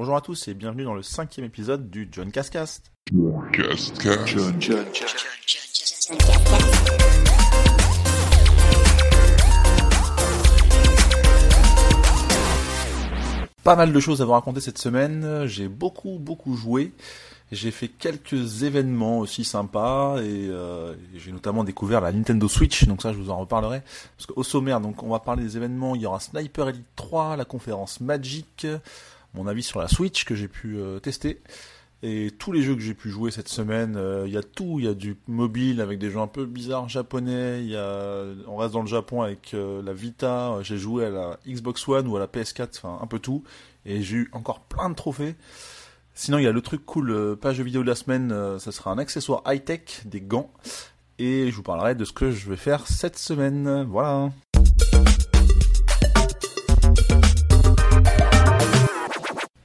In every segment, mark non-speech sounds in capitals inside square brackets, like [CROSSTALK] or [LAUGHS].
Bonjour à tous et bienvenue dans le cinquième épisode du John Cascast. Pas mal de choses à vous raconter cette semaine. J'ai beaucoup beaucoup joué. J'ai fait quelques événements aussi sympas et euh, j'ai notamment découvert la Nintendo Switch, donc ça je vous en reparlerai. Parce qu'au sommaire, donc on va parler des événements. Il y aura Sniper Elite 3, la conférence Magic, mon avis sur la Switch que j'ai pu euh, tester et tous les jeux que j'ai pu jouer cette semaine. euh, Il y a tout, il y a du mobile avec des jeux un peu bizarres japonais. Y a, on reste dans le Japon avec euh, la Vita. J'ai joué à la Xbox One ou à la PS4, enfin un peu tout. Et j'ai eu encore plein de trophées. Sinon, il y a le truc cool, euh, page vidéo de la semaine, euh, ça sera un accessoire high-tech, des gants. Et je vous parlerai de ce que je vais faire cette semaine. Voilà.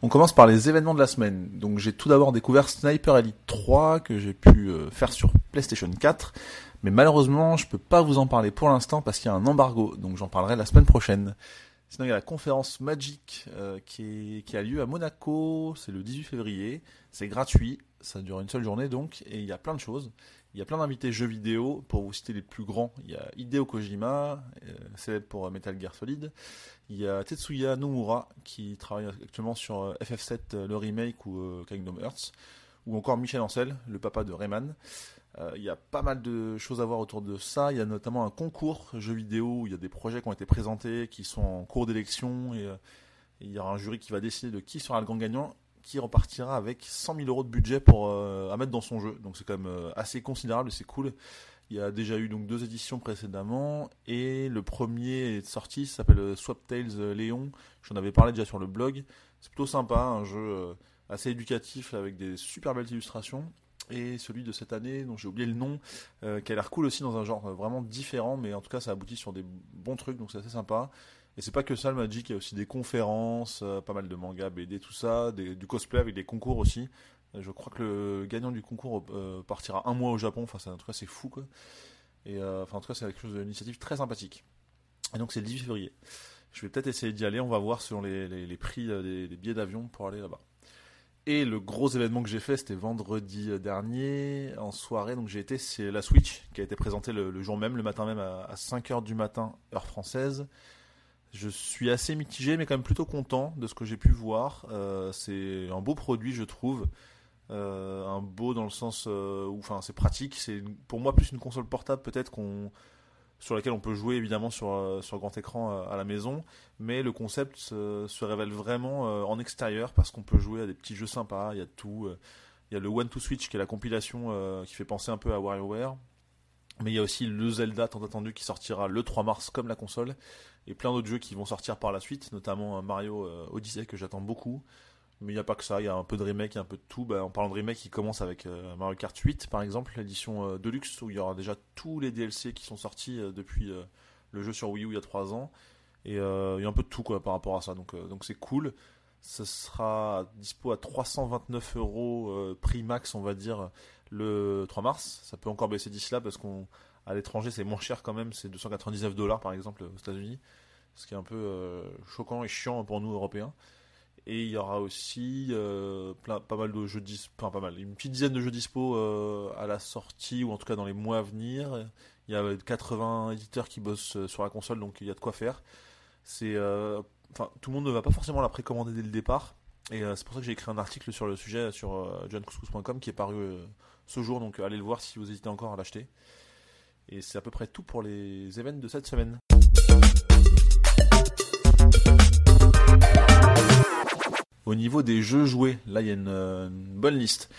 On commence par les événements de la semaine. Donc j'ai tout d'abord découvert Sniper Elite 3 que j'ai pu euh, faire sur PlayStation 4. Mais malheureusement, je peux pas vous en parler pour l'instant parce qu'il y a un embargo. Donc j'en parlerai la semaine prochaine. Sinon, il y a la conférence Magic euh, qui, qui a lieu à Monaco, c'est le 18 février, c'est gratuit, ça dure une seule journée donc, et il y a plein de choses. Il y a plein d'invités jeux vidéo, pour vous citer les plus grands, il y a Hideo Kojima, euh, célèbre pour euh, Metal Gear Solid, il y a Tetsuya Nomura qui travaille actuellement sur euh, FF7, euh, le remake ou Kingdom Hearts, ou encore Michel Ancel, le papa de Rayman. Il y a pas mal de choses à voir autour de ça. Il y a notamment un concours jeux vidéo où il y a des projets qui ont été présentés, qui sont en cours d'élection. Et, et il y aura un jury qui va décider de qui sera le grand gagnant, qui repartira avec 100 000 euros de budget pour euh, à mettre dans son jeu. Donc c'est quand même euh, assez considérable c'est cool. Il y a déjà eu donc deux éditions précédemment et le premier est sorti, s'appelle euh, Swap Tales Léon. J'en avais parlé déjà sur le blog. C'est plutôt sympa, un jeu assez éducatif avec des super belles illustrations et celui de cette année dont j'ai oublié le nom qui a l'air cool aussi dans un genre vraiment différent mais en tout cas ça aboutit sur des bons trucs donc c'est assez sympa et c'est pas que ça le Magic il y a aussi des conférences euh, pas mal de mangas BD tout ça du cosplay avec des concours aussi. Euh, je crois que le gagnant du concours euh, partira un mois au Japon enfin en tout cas c'est fou quoi. Et enfin en tout cas c'est quelque chose d'une initiative très sympathique. Et donc c'est le 18 février. Je vais peut-être essayer d'y aller on va voir selon les, les- les prix des, billets d'avion pour aller là-bas. Et le gros événement que j'ai fait, c'était vendredi dernier, en soirée. Donc j'ai été, c'est la Switch, qui a été présentée le, le jour même, le matin même, à, 5h du matin, heure française. Je suis assez mitigé, mais quand même plutôt content de ce que j'ai pu voir. Euh, c'est un beau produit, je trouve. Euh, un beau dans le sens euh, où, enfin, c'est pratique. C'est pour moi plus une console portable, peut-être qu'on sur laquelle on peut jouer évidemment sur, sur grand écran à la maison, mais le concept se, se révèle vraiment en extérieur parce qu'on peut jouer à des petits jeux sympas, il y a tout. il y a le One to Switch qui est la compilation qui fait penser un peu à WarioWare, mais il y a aussi le Zelda tant attendu qui sortira le 3 mars comme la console, et plein d'autres jeux qui vont sortir par la suite, notamment euh, Mario euh, Odyssey que j'attends beaucoup. Mais il n'y a pas que ça, il y a un peu de remake, un peu de tout. Bah, en parlant de remake, il commence avec euh, Mario Kart 8 par exemple, l'édition Deluxe, où il y aura déjà tous les DLC qui sont sortis depuis le jeu sur Wii U il y a 3 ans. Et il y a un peu de tout quoi par rapport à ça, donc donc c'est cool. Ce sera dispo à 329 euros euh, prix max, on va dire, le 3 mars. Ça peut encore baisser d'ici là parce qu'on à l'étranger c'est moins cher quand même, c'est 299 dollars par exemple aux États-Unis, ce qui est un peu euh, choquant et chiant pour nous Européens. Et il y aura aussi euh, plein, pas mal de jeux dispo, enfin pas mal, une petite dizaine de jeux dispo à la sortie ou en tout cas dans les mois à venir. Il y a 80 éditeurs qui bossent sur la console, donc il y a de quoi faire. C'est, enfin, tout le monde ne va pas forcément la précommander dès le départ, et euh, c'est pour ça que j'ai écrit un article sur le sujet sur euh, johncouscous.com qui est paru euh, ce jour, donc allez le voir si vous hésitez encore à l'acheter. Et c'est à peu près tout pour les événements de cette semaine. Au niveau des jeux joués, là il y a une, une bonne liste.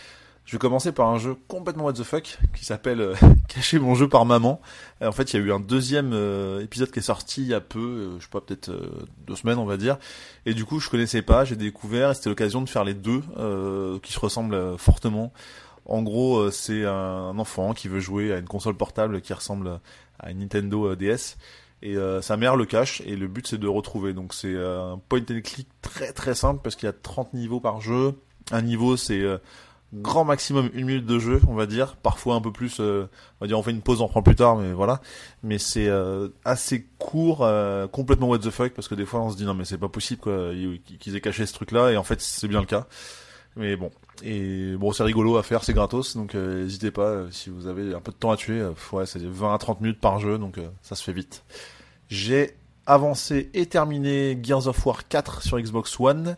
Je vais commencer par un jeu complètement what the fuck qui s'appelle euh, [LAUGHS] Cacher mon jeu par maman. En fait, il y a eu un deuxième euh, épisode qui est sorti il y a peu, euh, je sais pas, peut-être deux semaines, on va dire. Et du coup, je connaissais pas, j'ai découvert, et c'était l'occasion de faire les deux qui se ressemblent fortement. En gros, c'est un enfant qui veut jouer à une console portable qui ressemble à une Nintendo DS. Et euh, sa mère le cache et le but c'est de retrouver. Donc c'est euh, un point and click très très simple parce qu'il y a 30 niveaux par jeu. Un niveau c'est euh, grand maximum une minute de jeu, on va dire. Parfois un peu plus, euh, on va dire on fait une pause, on prend plus tard, mais voilà. Mais c'est euh, assez court, euh, complètement what the fuck, parce que des fois on se dit non mais c'est pas possible quoi, qu'ils aient caché ce truc-là, et en fait c'est bien le cas. Mais bon, et bon c'est rigolo à faire, c'est gratos, donc n'hésitez pas si vous avez un peu de temps à tuer. ouais, c'est 20 à 30 minutes par jeu, donc ça se fait vite. J'ai avancé et terminé Gears of War 4 sur Xbox One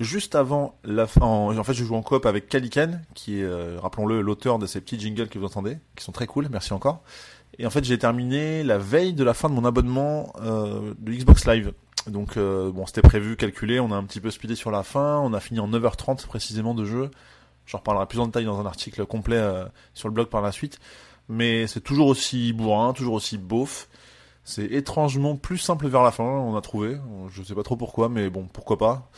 juste avant la fin. En, fait, je joue en coop avec Kaliken, qui est, euh, rappelons-le, l'auteur de ces petits jingles que vous entendez, qui sont très cool. Merci encore. Et en fait, j'ai terminé la veille de la fin de mon abonnement euh, de Xbox Live. Donc, euh, bon, c'était prévu, calculé. On a un petit peu speedé sur la fin. On a fini en 9h30 précisément de jeu. J'en reparlerai plus en détail dans un article complet sur le blog par la suite. Mais c'est toujours aussi bourrin, toujours aussi beauf. C'est étrangement plus simple vers la fin, on a trouvé. Je sais pas trop pourquoi, mais bon, pourquoi pas.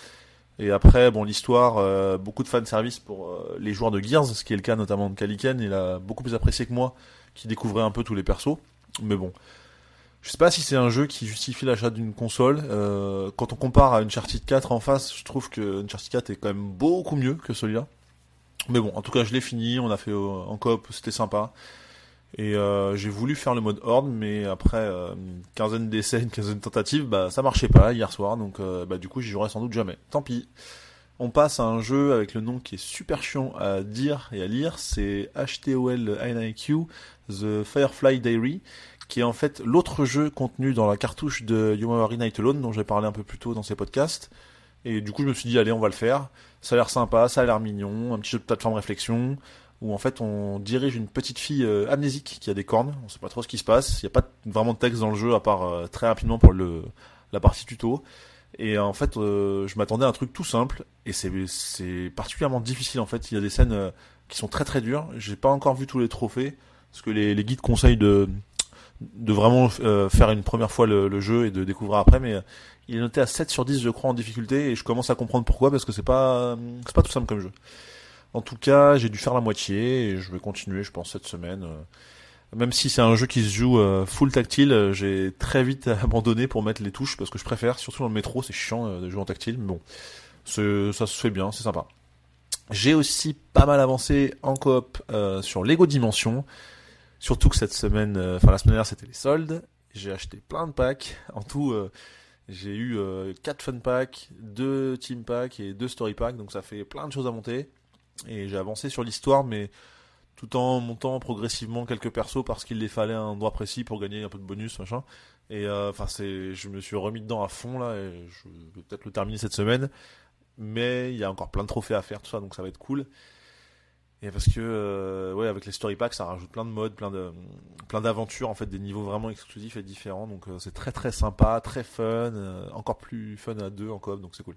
Et après, bon, l'histoire, euh, beaucoup de fanservice pour euh, les joueurs de Gears, ce qui est le cas notamment de Kaliken, il a beaucoup plus apprécié que moi, qui découvrait un peu tous les persos. Mais bon, je sais pas si c'est un jeu qui justifie l'achat d'une console. Euh, quand on compare à Uncharted 4 en face, je trouve que Uncharted 4 est quand même beaucoup mieux que celui-là. Mais bon, en tout cas, je l'ai fini, on a fait en coop, c'était sympa. Et euh, j'ai voulu faire le mode horde, mais après euh, une quinzaine d'essais, une quinzaine de tentatives, bah ça marchait pas hier soir, donc euh, bah du coup j'y jouerai sans doute jamais. Tant pis. On passe à un jeu avec le nom qui est super chiant à dire et à lire, c'est HTOL INIQ, The Firefly Diary, qui est en fait l'autre jeu contenu dans la cartouche de Yomawari Night Alone, dont j'ai parlé un peu plus tôt dans ces podcasts. Et du coup je me suis dit allez on va le faire, ça a l'air sympa, ça a l'air mignon, un petit jeu de plateforme réflexion, où en fait on dirige une petite fille euh, amnésique qui a des cornes. On sait pas trop ce qui se passe. Il n'y a pas vraiment de texte dans le jeu à part euh, très rapidement pour le la partie tuto. Et en fait, euh, je m'attendais à un truc tout simple et c'est particulièrement difficile en fait. Il y a des scènes qui sont très très dures. J'ai pas encore vu tous les trophées parce que les, les guides conseillent de de vraiment faire une première fois le, le, jeu et de découvrir après. Mais il est noté à 7 sur 10 je crois en difficulté et je commence à comprendre pourquoi parce que c'est pas c'est pas tout simple comme jeu. En tout cas, j'ai dû faire la moitié et je vais continuer, je pense, cette semaine. Euh. Même si c'est un jeu qui se joue euh, full tactile, euh, j'ai très vite [LAUGHS] abandonné pour mettre les touches parce que je préfère, surtout dans le métro, c'est chiant de jouer en tactile, mais bon, ça se fait bien, c'est sympa. J'ai aussi pas mal avancé en coop sur Lego Dimension, surtout que cette semaine, enfin la semaine dernière c'était les soldes, j'ai acheté plein de packs, en tout j'ai eu 4 fun packs, 2 team packs et 2 story packs, donc ça fait plein de choses à monter. Et j'ai avancé sur l'histoire, mais tout en montant progressivement quelques persos parce qu'il les fallait un endroit précis pour gagner un peu de bonus, machin. Et euh, enfin, c'est, je me suis remis dedans à fond là, et je vais peut-être le terminer cette semaine. Mais il y a encore plein de trophées à faire, tout ça, donc ça va être cool. Et parce que, euh, ouais, avec les story packs, ça rajoute plein de modes, plein de, plein d'aventures, en fait, des niveaux vraiment exclusifs et différents. Donc euh, c'est très très sympa, très fun, encore plus fun à deux en coop, donc c'est cool.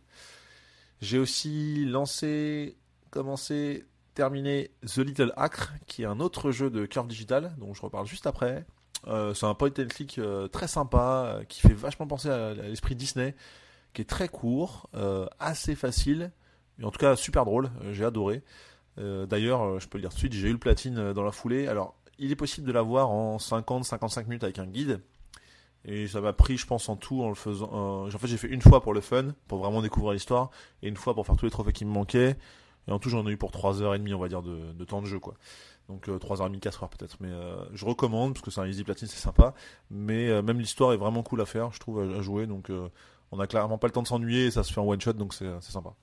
J'ai aussi lancé commencer, terminer The Little Acre, qui est un autre jeu de Curve Digital, dont je reparle juste après. Euh, c'est un point and click euh, très sympa, euh, qui fait vachement penser à, l'esprit Disney, qui est très court, assez facile, et en tout cas super drôle, j'ai adoré. D'ailleurs, je peux le dire tout de suite, j'ai eu le platine dans la foulée. Alors, il est possible de l'avoir en 50-55 minutes avec un guide. Et ça m'a pris, je pense, en tout, en le faisant. en fait, j'ai fait une fois pour le fun, pour vraiment découvrir l'histoire, et une fois pour faire tous les trophées qui me manquaient. Et en tout, j'en ai eu pour 3h30, on va dire, de, temps de jeu, quoi. Donc 3h30, euh, 4h peut-être. Mais euh, je recommande, parce que c'est un easy platine, c'est sympa. Mais euh, même l'histoire est vraiment cool à faire, je trouve, à, jouer. Donc on a clairement pas le temps de s'ennuyer et ça se fait en one shot, donc c'est sympa.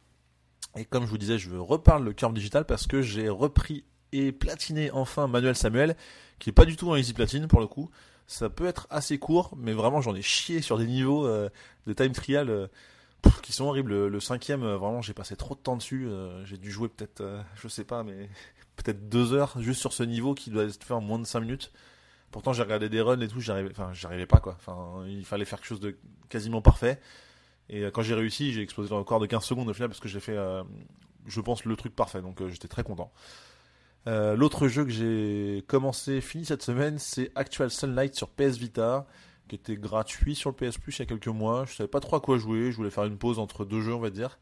Et comme je vous disais, je reparle le Curve Digital parce que j'ai repris et platiné enfin Manuel Samuel, qui est pas du tout un easy platine pour le coup. Ça peut être assez court, mais vraiment j'en ai chié sur des niveaux de time trial qui sont horribles. Le, cinquième, euh, vraiment, j'ai passé trop de temps dessus. Euh, j'ai dû jouer peut-être, euh, je sais pas, mais [LAUGHS] peut-être deux heures juste sur ce niveau qui doit être fait en moins de cinq minutes. Pourtant, j'ai regardé des runs et tout, j'arrivais, enfin, j'arrivais pas quoi. Enfin, il fallait faire quelque chose de quasiment parfait. Et quand j'ai réussi, j'ai explosé le record de 15 secondes au final parce que j'ai fait, je pense, le truc parfait. Donc, j'étais très content. L'autre jeu que j'ai commencé, fini cette semaine, c'est Actual Sunlight sur PS Vita qui était gratuit sur le PS Plus il y a quelques mois. Je savais pas trop à quoi jouer. Je voulais faire une pause entre deux jeux, on va dire.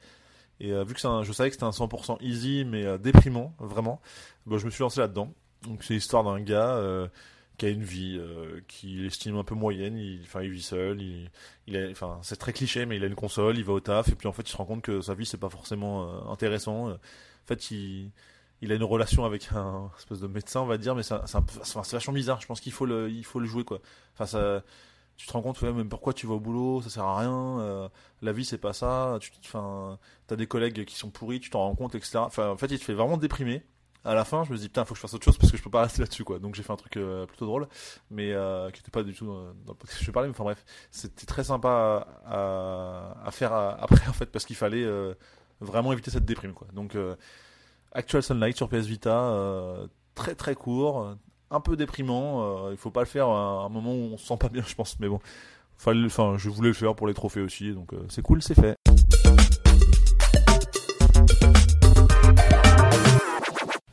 Et euh, vu que un, je savais que c'était un 100% easy, mais euh, déprimant, vraiment, bah, je me suis lancé là-dedans. Donc c'est l'histoire d'un gars euh, qui a une vie qu'il estime un peu moyenne. Il, il vit seul. Il, il c'est très cliché, mais il a une console, il va au taf, et puis en fait, il se rend compte que sa vie c'est pas forcément intéressant. En fait, il il a une relation avec un espèce de médecin, on va dire, mais c'est vachement bizarre. Je pense qu'il faut le, faut le jouer quoi. Enfin, ça, tu te rends compte, ouais, même pourquoi tu vas au boulot, ça sert à rien. Euh, la vie c'est pas ça. Tu, enfin, t'as des collègues qui sont pourris, tu t'en rends compte, etc. Enfin, en fait, il te fait vraiment déprimer. À la fin, je me dis putain, faut que je fasse autre chose parce que je peux pas rester là-dessus quoi. Donc j'ai fait un truc euh, plutôt drôle, mais euh, qui était pas du tout dans le podcast je parlais. Mais enfin bref, c'était très sympa à, faire après en fait parce qu'il fallait vraiment éviter cette déprime quoi. Donc Actual Sunlight sur PS Vita, très très court, un peu déprimant. Euh, il faut pas le faire à un moment où on se sent pas bien, je pense. Mais bon, enfin, je voulais le faire pour les trophées aussi, donc euh, c'est cool, c'est fait.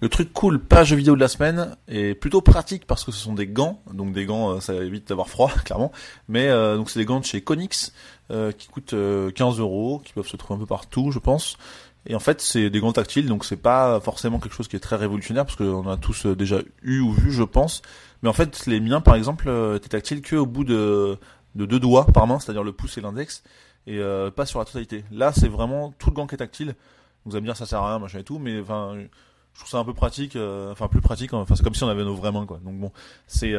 Le truc cool, pas jeu vidéo de la semaine, est plutôt pratique parce que ce sont des gants, donc des gants, ça évite d'avoir froid, [LAUGHS] clairement. Mais donc c'est des gants de chez Konix qui coûtent 15 euros, qui peuvent se trouver un peu partout, je pense. Et en fait, c'est des gants tactiles, donc c'est pas forcément quelque chose qui est très révolutionnaire parce qu'on a tous euh, déjà eu ou vu, je pense. Mais en fait, les miens, par exemple, euh, étaient tactiles que au bout de, de deux doigts par main, c'est-à-dire le pouce et l'index, et euh, pas sur la totalité. Là, c'est vraiment tout le gant qui est tactile. Vous allez me dire ça sert à rien, machin et tout, mais enfin, je trouve ça un peu pratique, enfin plus pratique. Enfin, c'est comme si on avait nos vraies mains, quoi. Donc bon, c'est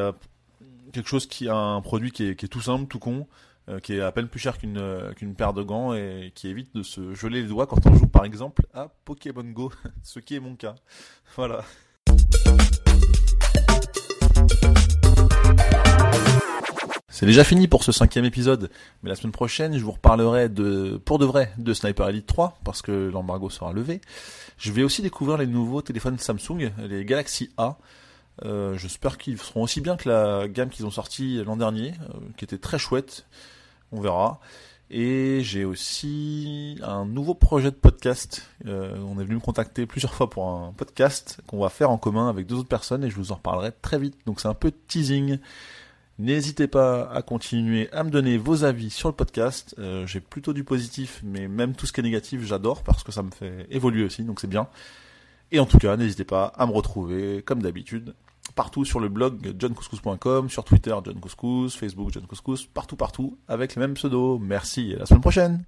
quelque chose qui a un produit qui est tout simple, tout con, euh, qui est à peine plus cher qu'une euh, qu'une paire de gants et qui évite de se geler les doigts quand on joue par exemple à Pokémon Go, [LAUGHS] ce qui est mon cas. Voilà. C'est déjà fini pour ce cinquième épisode, mais la semaine prochaine, je vous reparlerai de, pour de vrai, de Sniper Elite 3, parce que l'embargo sera levé. Je vais aussi découvrir les nouveaux téléphones Samsung, les Galaxy A. Euh, J'espère qu'ils seront aussi bien que la gamme qu'ils ont sorti l'an dernier, qui était très chouette on verra. Et j'ai aussi un nouveau projet de podcast. Euh, on est venu me contacter plusieurs fois pour un podcast qu'on va faire en commun avec deux autres personnes et je vous en reparlerai très vite. Donc c'est un peu teasing. N'hésitez pas à continuer à me donner vos avis sur le podcast. Euh, j'ai plutôt du positif, mais même tout ce qui est négatif, j'adore parce que ça me fait évoluer aussi, donc c'est bien. Et en tout cas, n'hésitez pas à me retrouver, comme d'habitude, partout sur le blog johncouscous.com, sur Twitter John Couscous, Facebook John Couscous, partout partout avec les mêmes pseudos. Merci et à la semaine prochaine.